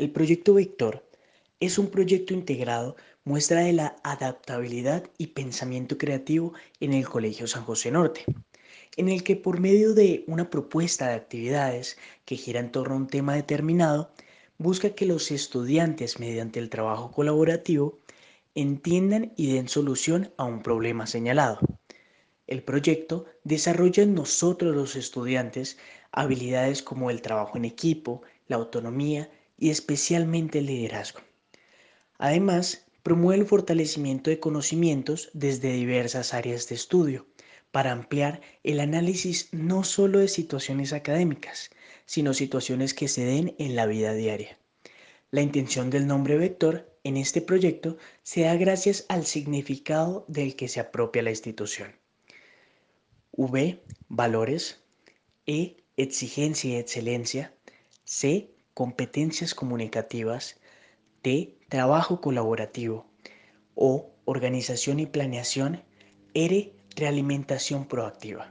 El proyecto Vector es un proyecto integrado muestra de la adaptabilidad y pensamiento creativo en el Colegio San José Norte, en el que por medio de una propuesta de actividades que gira en torno a un tema determinado, busca que los estudiantes mediante el trabajo colaborativo entiendan y den solución a un problema señalado. El proyecto desarrolla en nosotros los estudiantes habilidades como el trabajo en equipo, la autonomía y especialmente el liderazgo. Además, promueve el fortalecimiento de conocimientos desde diversas áreas de estudio para ampliar el análisis no solo de situaciones académicas, sino situaciones que se den en la vida diaria. La intención del nombre vector en este proyecto se da gracias al significado del que se apropia la institución. V, valores. E, exigencia y excelencia. C, competencias comunicativas. T, trabajo colaborativo. O, organización y planeación. R, realimentación proactiva.